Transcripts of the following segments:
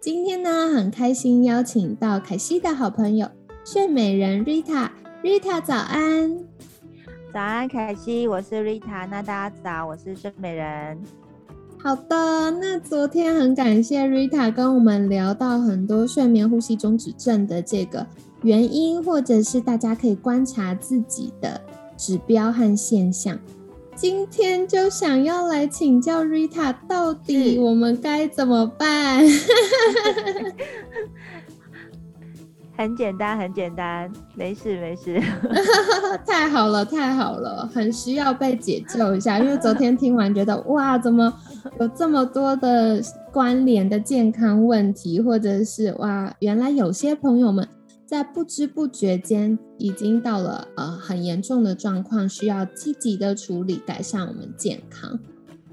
今天呢，很开心邀请到凯西的好朋友睡美人 Rita。Rita 早安，早安凯西，我是 Rita。那大家早，我是睡美人。好的，那昨天很感谢 Rita 跟我们聊到很多睡眠呼吸中止症的这个原因，或者是大家可以观察自己的指标和现象。今天就想要来请教 Rita，到底我们该怎么办？很简单，很简单，没事没事。太好了，太好了，很需要被解救一下，因为昨天听完觉得哇，怎么有这么多的关联的健康问题，或者是哇，原来有些朋友们。在不知不觉间，已经到了呃很严重的状况，需要积极的处理，改善我们健康。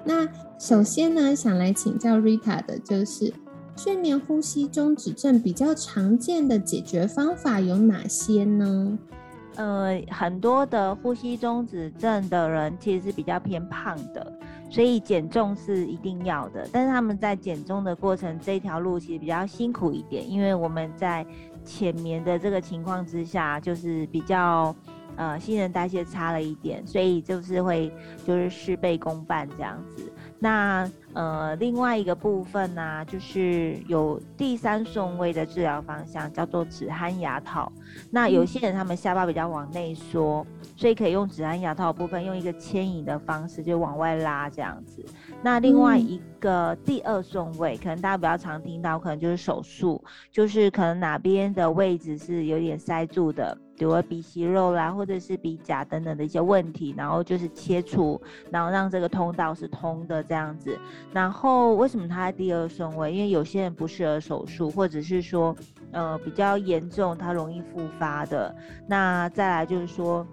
那首先呢，想来请教 Rita 的就是睡眠呼吸中止症比较常见的解决方法有哪些呢？呃，很多的呼吸中止症的人其实是比较偏胖的，所以减重是一定要的。但是他们在减重的过程，这条路其实比较辛苦一点，因为我们在浅眠的这个情况之下，就是比较呃新陈代谢差了一点，所以就是会就是事倍功半这样子。那呃另外一个部分呢，就是有第三顺位的治疗方向叫做止鼾牙套。那有些人他们下巴比较往内缩，所以可以用止鼾牙套部分用一个牵引的方式就往外拉这样子。那另外一个第二顺位，可能大家比较常听到，可能就是手术，就是可能哪边的位置是有点塞住的，比如鼻息肉啦，或者是鼻甲等等的一些问题，然后就是切除，然后让这个通道是通的这样子。然后为什么它在第二顺位？因为有些人不适合手术，或者是说，呃，比较严重，它容易复发的。那再来就是说。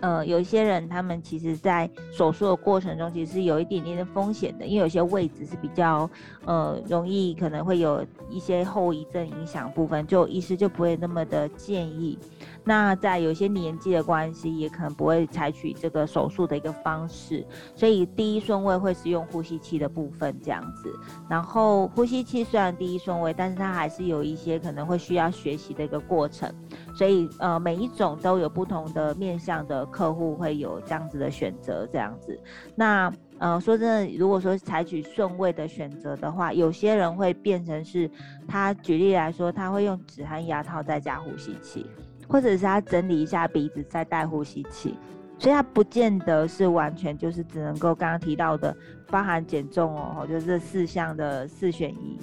呃，有一些人，他们其实在手术的过程中，其实是有一点点的风险的，因为有些位置是比较呃容易可能会有一些后遗症影响部分，就医师就不会那么的建议。那在有些年纪的关系，也可能不会采取这个手术的一个方式，所以第一顺位会是用呼吸器的部分这样子。然后呼吸器虽然第一顺位，但是它还是有一些可能会需要学习的一个过程。所以呃，每一种都有不同的面向的客户会有这样子的选择这样子。那呃，说真的，如果说采取顺位的选择的话，有些人会变成是他举例来说，他会用止鼾牙套再加呼吸器。或者是他整理一下鼻子再戴呼吸器，所以他不见得是完全就是只能够刚刚提到的包含减重哦，就是这四项的四选一，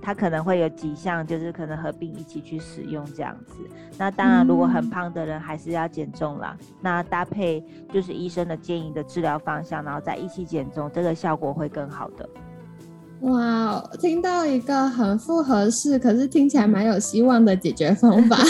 他可能会有几项就是可能合并一起去使用这样子。那当然，如果很胖的人还是要减重啦，那搭配就是医生的建议的治疗方向，然后再一起减重，这个效果会更好的。哇，听到一个很复合式，可是听起来蛮有希望的解决方法。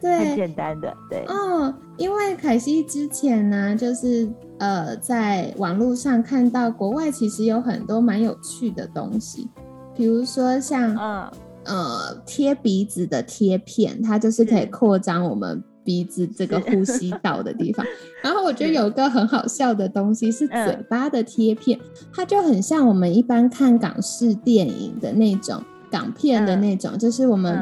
对，很简单的，对。嗯，因为凯西之前呢，就是呃，在网络上看到国外其实有很多蛮有趣的东西，比如说像嗯呃贴鼻子的贴片，它就是可以扩张我们。鼻子这个呼吸道的地方，然后我觉得有个很好笑的东西是嘴巴的贴片，它就很像我们一般看港式电影的那种港片的那种，就是我们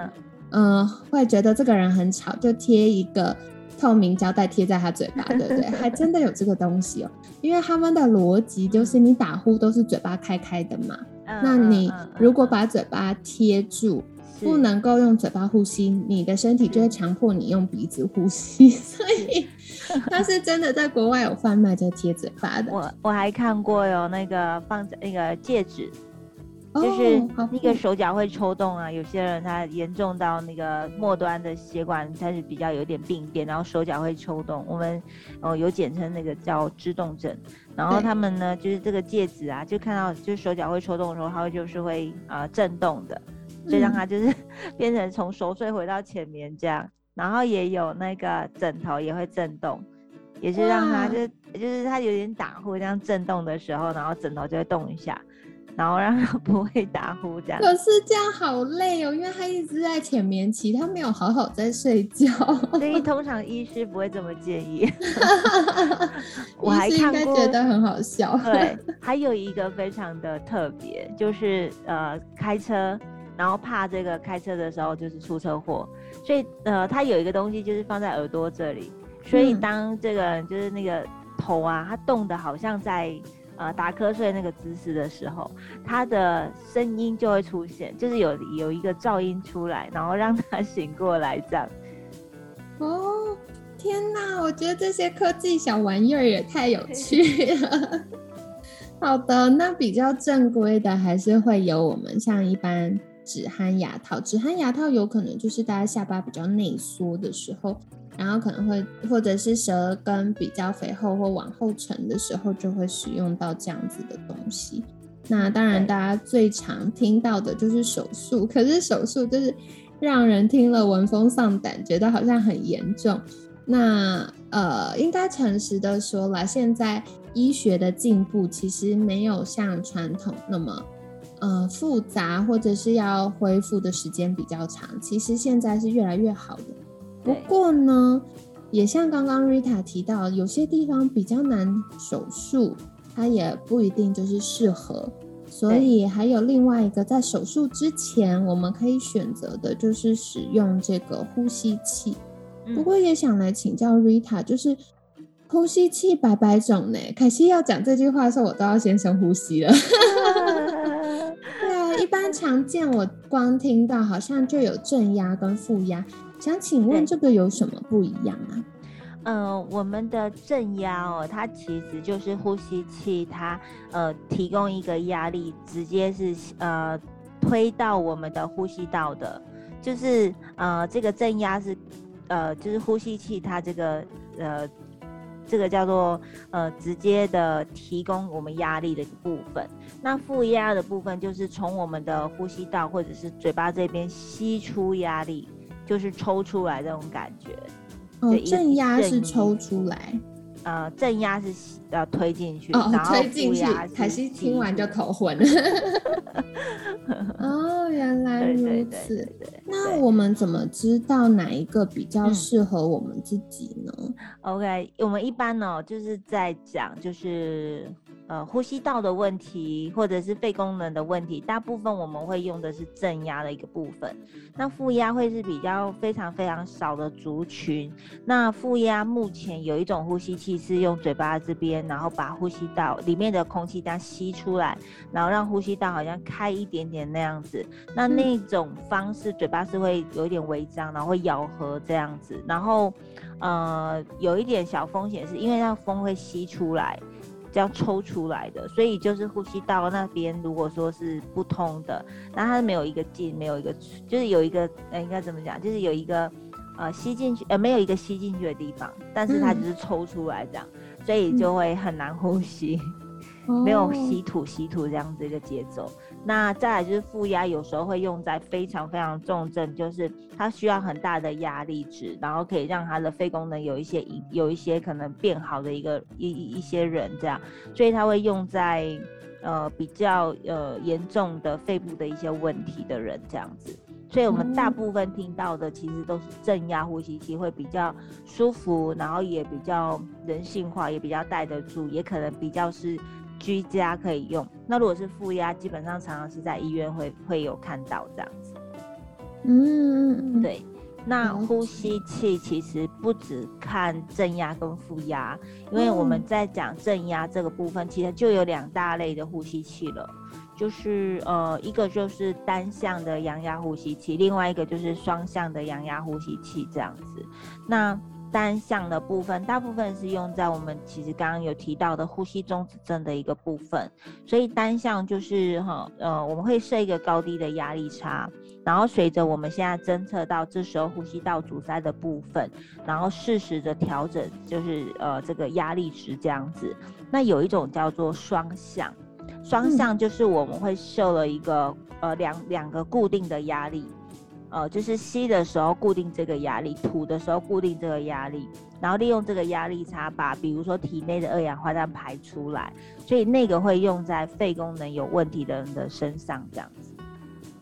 嗯会觉得这个人很吵，就贴一个透明胶带贴在他嘴巴，对不对？还真的有这个东西哦，因为他们的逻辑就是你打呼都是嘴巴开开的嘛，那你如果把嘴巴贴住。不能够用嘴巴呼吸，你的身体就会强迫你用鼻子呼吸，所以它是真的在国外有贩卖这贴嘴巴的。我我还看过有那个放在那个戒指，就是那个手脚会抽动啊。有些人他严重到那个末端的血管开始比较有点病变，然后手脚会抽动。我们哦有简称那个叫肢动症。然后他们呢就是这个戒指啊，就看到就是手脚会抽动的时候，它会就是会啊震动的。所以让他就是 变成从熟睡回到浅眠这样。然后也有那个枕头也会震动，也是让他就就是他有点打呼这样震动的时候，然后枕头就会动一下。然后让他 不会打呼，这样。可是这样好累哦，因为他一直在浅眠期，他没有好好在睡觉。所以 通常医师不会这么建议。我还看过，觉得很好笑。对，还有一个非常的特别，就是呃开车，然后怕这个开车的时候就是出车祸，所以呃他有一个东西就是放在耳朵这里，所以当这个就是那个头啊，它动的好像在。呃，打瞌睡那个姿势的时候，他的声音就会出现，就是有有一个噪音出来，然后让他醒过来这样。哦，天哪！我觉得这些科技小玩意儿也太有趣了。好的，那比较正规的还是会有我们像一般止鼾牙套，止鼾牙套有可能就是大家下巴比较内缩的时候。然后可能会，或者是舌根比较肥厚或往后沉的时候，就会使用到这样子的东西。那当然，大家最常听到的就是手术，可是手术就是让人听了闻风丧胆，觉得好像很严重。那呃，应该诚实的说了，现在医学的进步其实没有像传统那么呃复杂，或者是要恢复的时间比较长。其实现在是越来越好的。不过呢，也像刚刚 Rita 提到，有些地方比较难手术，它也不一定就是适合。所以还有另外一个，在手术之前，我们可以选择的就是使用这个呼吸器。不过也想来请教 Rita，就是呼吸器百百种呢。凯西要讲这句话的时候，我都要先深呼吸了。常见我光听到好像就有正压跟负压。想请问这个有什么不一样啊？嗯，我们的正压哦，它其实就是呼吸器，它呃提供一个压力，直接是呃推到我们的呼吸道的，就是呃这个正压是呃就是呼吸器它这个呃这个叫做呃直接的提供我们压力的部分，那负压的部分就是从我们的呼吸道或者是嘴巴这边吸出压力。就是抽出来这种感觉，哦，正压是抽出来，呃，正压是要推进去，哦，推进去。凯西听完就头昏。哦，原来如此。那我们怎么知道哪一个比较适合我们自己呢？OK，我们一般呢就是在讲就是。呃，呼吸道的问题，或者是肺功能的问题，大部分我们会用的是正压的一个部分。那负压会是比较非常非常少的族群。那负压目前有一种呼吸器是用嘴巴这边，然后把呼吸道里面的空气这样吸出来，然后让呼吸道好像开一点点那样子。那那种方式，嘴巴是会有一点微张，然后会咬合这样子。然后，呃，有一点小风险是因为那风会吸出来。这样抽出来的，所以就是呼吸道那边如果说是不通的，那它没有一个进，没有一个，就是有一个，呃，应该怎么讲？就是有一个，呃，吸进去，呃，没有一个吸进去的地方，但是它只是抽出来这样，所以就会很难呼吸，没有吸吐吸吐这样子一个节奏。那再来就是负压，有时候会用在非常非常重症，就是它需要很大的压力值，然后可以让它的肺功能有一些有一些可能变好的一个一一些人这样，所以它会用在呃比较呃严重的肺部的一些问题的人这样子，所以我们大部分听到的其实都是正压呼吸器会比较舒服，然后也比较人性化，也比较带得住，也可能比较是。居家可以用，那如果是负压，基本上常常是在医院会会有看到这样子。嗯，对。那呼吸器其实不只看正压跟负压，因为我们在讲正压这个部分，其实就有两大类的呼吸器了，就是呃一个就是单向的阳压呼吸器，另外一个就是双向的阳压呼吸器这样子。那单向的部分，大部分是用在我们其实刚刚有提到的呼吸中止症的一个部分，所以单向就是哈呃我们会设一个高低的压力差，然后随着我们现在侦测到这时候呼吸道阻塞的部分，然后适时的调整就是呃这个压力值这样子。那有一种叫做双向。双向就是我们会设了一个呃两两个固定的压力，呃，就是吸的时候固定这个压力，吐的时候固定这个压力，然后利用这个压力差把比如说体内的二氧化碳排出来，所以那个会用在肺功能有问题的人的身上这样子。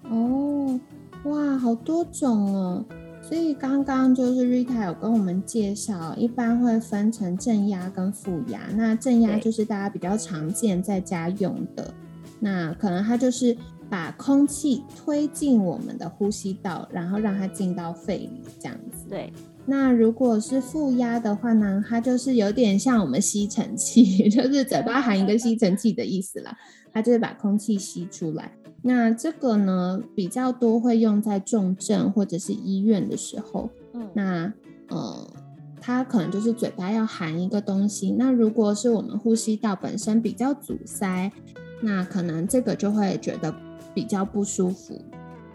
哦，哇，好多种哦。所以刚刚就是 Rita 有跟我们介绍，一般会分成正压跟负压。那正压就是大家比较常见在家用的，那可能它就是把空气推进我们的呼吸道，然后让它进到肺里这样子。对。那如果是负压的话呢，它就是有点像我们吸尘器，就是嘴巴含一个吸尘器的意思啦，它就是把空气吸出来。那这个呢，比较多会用在重症或者是医院的时候。嗯，那呃，它可能就是嘴巴要含一个东西。那如果是我们呼吸道本身比较阻塞，那可能这个就会觉得比较不舒服。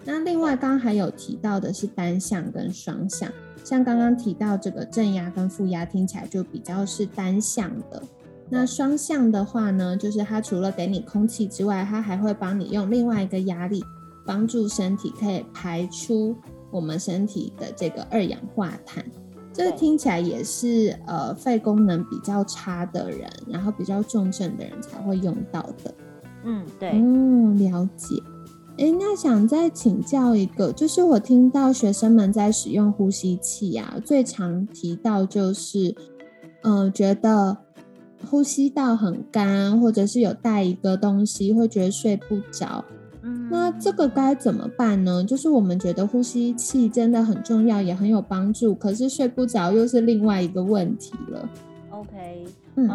那另外，刚刚还有提到的是单向跟双向，像刚刚提到这个正压跟负压，听起来就比较是单向的。那双向的话呢，就是它除了给你空气之外，它还会帮你用另外一个压力，帮助身体可以排出我们身体的这个二氧化碳。这个听起来也是呃肺功能比较差的人，然后比较重症的人才会用到的。嗯，对。嗯，了解。哎，那想再请教一个，就是我听到学生们在使用呼吸器啊，最常提到就是，嗯，觉得。呼吸道很干，或者是有带一个东西，会觉得睡不着。嗯，那这个该怎么办呢？就是我们觉得呼吸器真的很重要，也很有帮助，可是睡不着又是另外一个问题了。OK。嗯，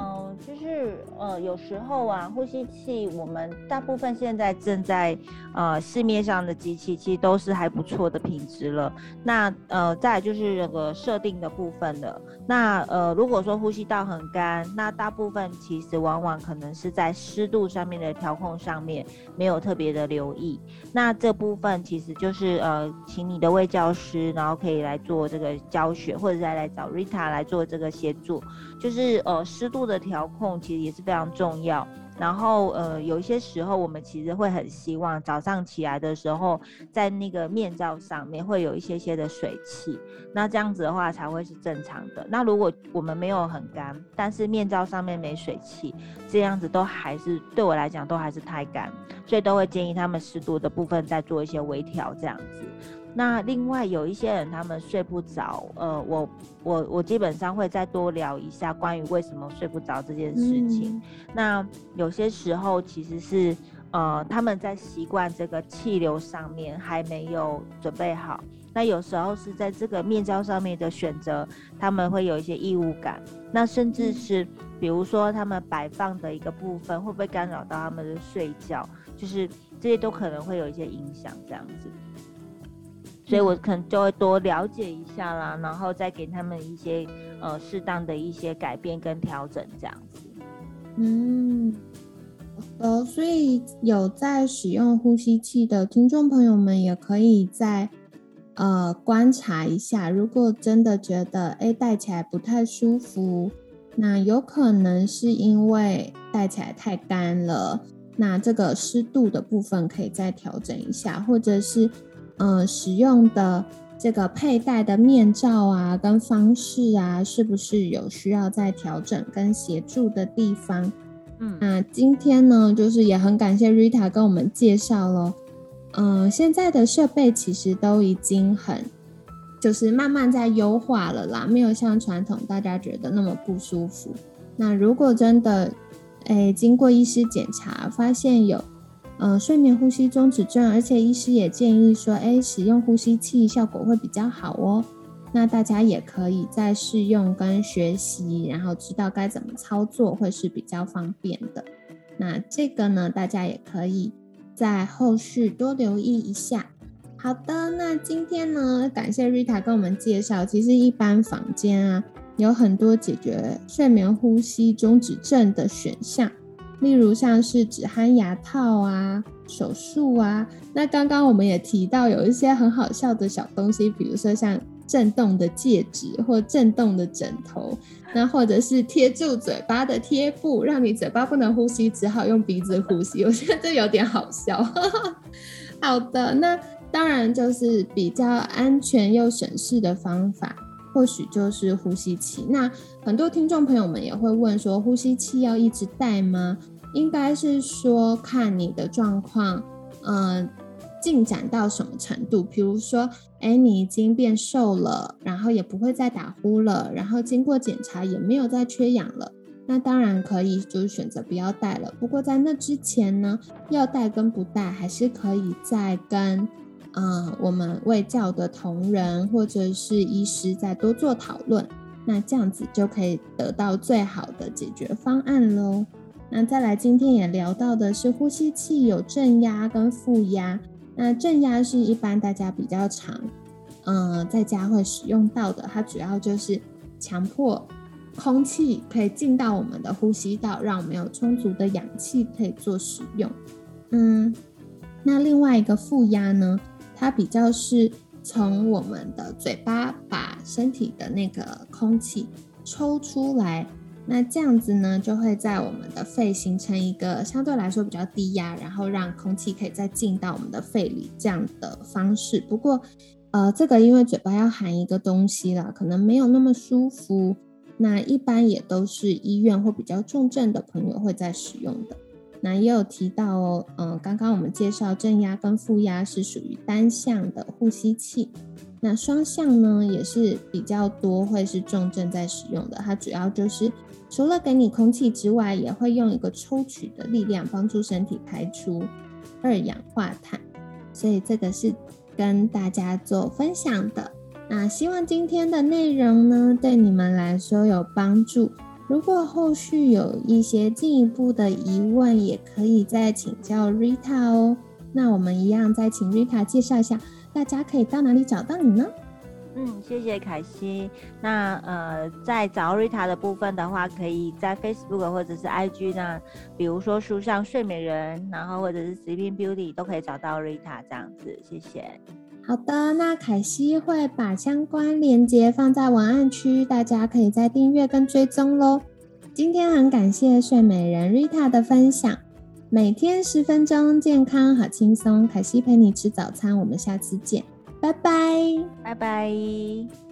就是呃，有时候啊，呼吸器我们大部分现在正在呃市面上的机器，其实都是还不错的品质了。那呃，再就是那个设定的部分的。那呃，如果说呼吸道很干，那大部分其实往往可能是在湿度上面的调控上面没有特别的留意。那这部分其实就是呃，请你的位教师，然后可以来做这个教学，或者再来找 Rita 来做这个协助，就是呃湿。湿度的调控其实也是非常重要。然后，呃，有一些时候我们其实会很希望早上起来的时候，在那个面罩上面会有一些些的水汽，那这样子的话才会是正常的。那如果我们没有很干，但是面罩上面没水汽，这样子都还是对我来讲都还是太干，所以都会建议他们湿度的部分再做一些微调，这样子。那另外有一些人他们睡不着，呃，我我我基本上会再多聊一下关于为什么睡不着这件事情。那有些时候其实是呃他们在习惯这个气流上面还没有准备好，那有时候是在这个面交上面的选择，他们会有一些异物感，那甚至是比如说他们摆放的一个部分会不会干扰到他们的睡觉，就是这些都可能会有一些影响这样子。所以我可能就会多了解一下啦，然后再给他们一些呃适当的一些改变跟调整这样子。嗯，呃，所以有在使用呼吸器的听众朋友们，也可以在呃观察一下，如果真的觉得哎戴起来不太舒服，那有可能是因为戴起来太干了，那这个湿度的部分可以再调整一下，或者是。嗯，使用的这个佩戴的面罩啊，跟方式啊，是不是有需要再调整跟协助的地方？嗯，那今天呢，就是也很感谢 Rita 跟我们介绍喽。嗯，现在的设备其实都已经很，就是慢慢在优化了啦，没有像传统大家觉得那么不舒服。那如果真的，哎，经过医师检查发现有。呃，睡眠呼吸中止症，而且医师也建议说，哎，使用呼吸器效果会比较好哦。那大家也可以在试用跟学习，然后知道该怎么操作，会是比较方便的。那这个呢，大家也可以在后续多留意一下。好的，那今天呢，感谢 Rita 跟我们介绍，其实一般房间啊，有很多解决睡眠呼吸中止症的选项。例如像是止鼾牙套啊、手术啊，那刚刚我们也提到有一些很好笑的小东西，比如说像震动的戒指或震动的枕头，那或者是贴住嘴巴的贴布，让你嘴巴不能呼吸，只好用鼻子呼吸。我觉得这有点好笑。好的，那当然就是比较安全又省事的方法，或许就是呼吸器。那很多听众朋友们也会问说，呼吸器要一直带吗？应该是说看你的状况，嗯。进展到什么程度？比如说，哎，你已经变瘦了，然后也不会再打呼了，然后经过检查也没有再缺氧了，那当然可以，就是选择不要戴了。不过在那之前呢，要戴跟不戴还是可以再跟，嗯，我们卫教的同仁或者是医师再多做讨论，那这样子就可以得到最好的解决方案喽。那再来，今天也聊到的是呼吸器有正压跟负压。那正压是一般大家比较常，嗯，在家会使用到的。它主要就是强迫空气可以进到我们的呼吸道，让我们有充足的氧气可以做使用。嗯，那另外一个负压呢，它比较是从我们的嘴巴把身体的那个空气抽出来。那这样子呢，就会在我们的肺形成一个相对来说比较低压，然后让空气可以再进到我们的肺里这样的方式。不过，呃，这个因为嘴巴要含一个东西了，可能没有那么舒服。那一般也都是医院或比较重症的朋友会在使用的。那也有提到哦，嗯，刚刚我们介绍正压跟负压是属于单向的呼吸器。那双向呢，也是比较多会是重症在使用的。它主要就是除了给你空气之外，也会用一个抽取的力量帮助身体排出二氧化碳。所以这个是跟大家做分享的。那希望今天的内容呢，对你们来说有帮助。如果后续有一些进一步的疑问，也可以再请教 Rita 哦。那我们一样再请 Rita 介绍一下。大家可以到哪里找到你呢？嗯，谢谢凯西。那呃，在找 Rita 的部分的话，可以在 Facebook 或者是 IG 呢，比如说书上睡美人，然后或者是 Sleeping Beauty 都可以找到 Rita 这样子。谢谢。好的，那凯西会把相关链接放在文案区，大家可以再订阅跟追踪喽。今天很感谢睡美人 Rita 的分享。每天十分钟，健康好轻松。凯西陪你吃早餐，我们下次见，拜拜，拜拜。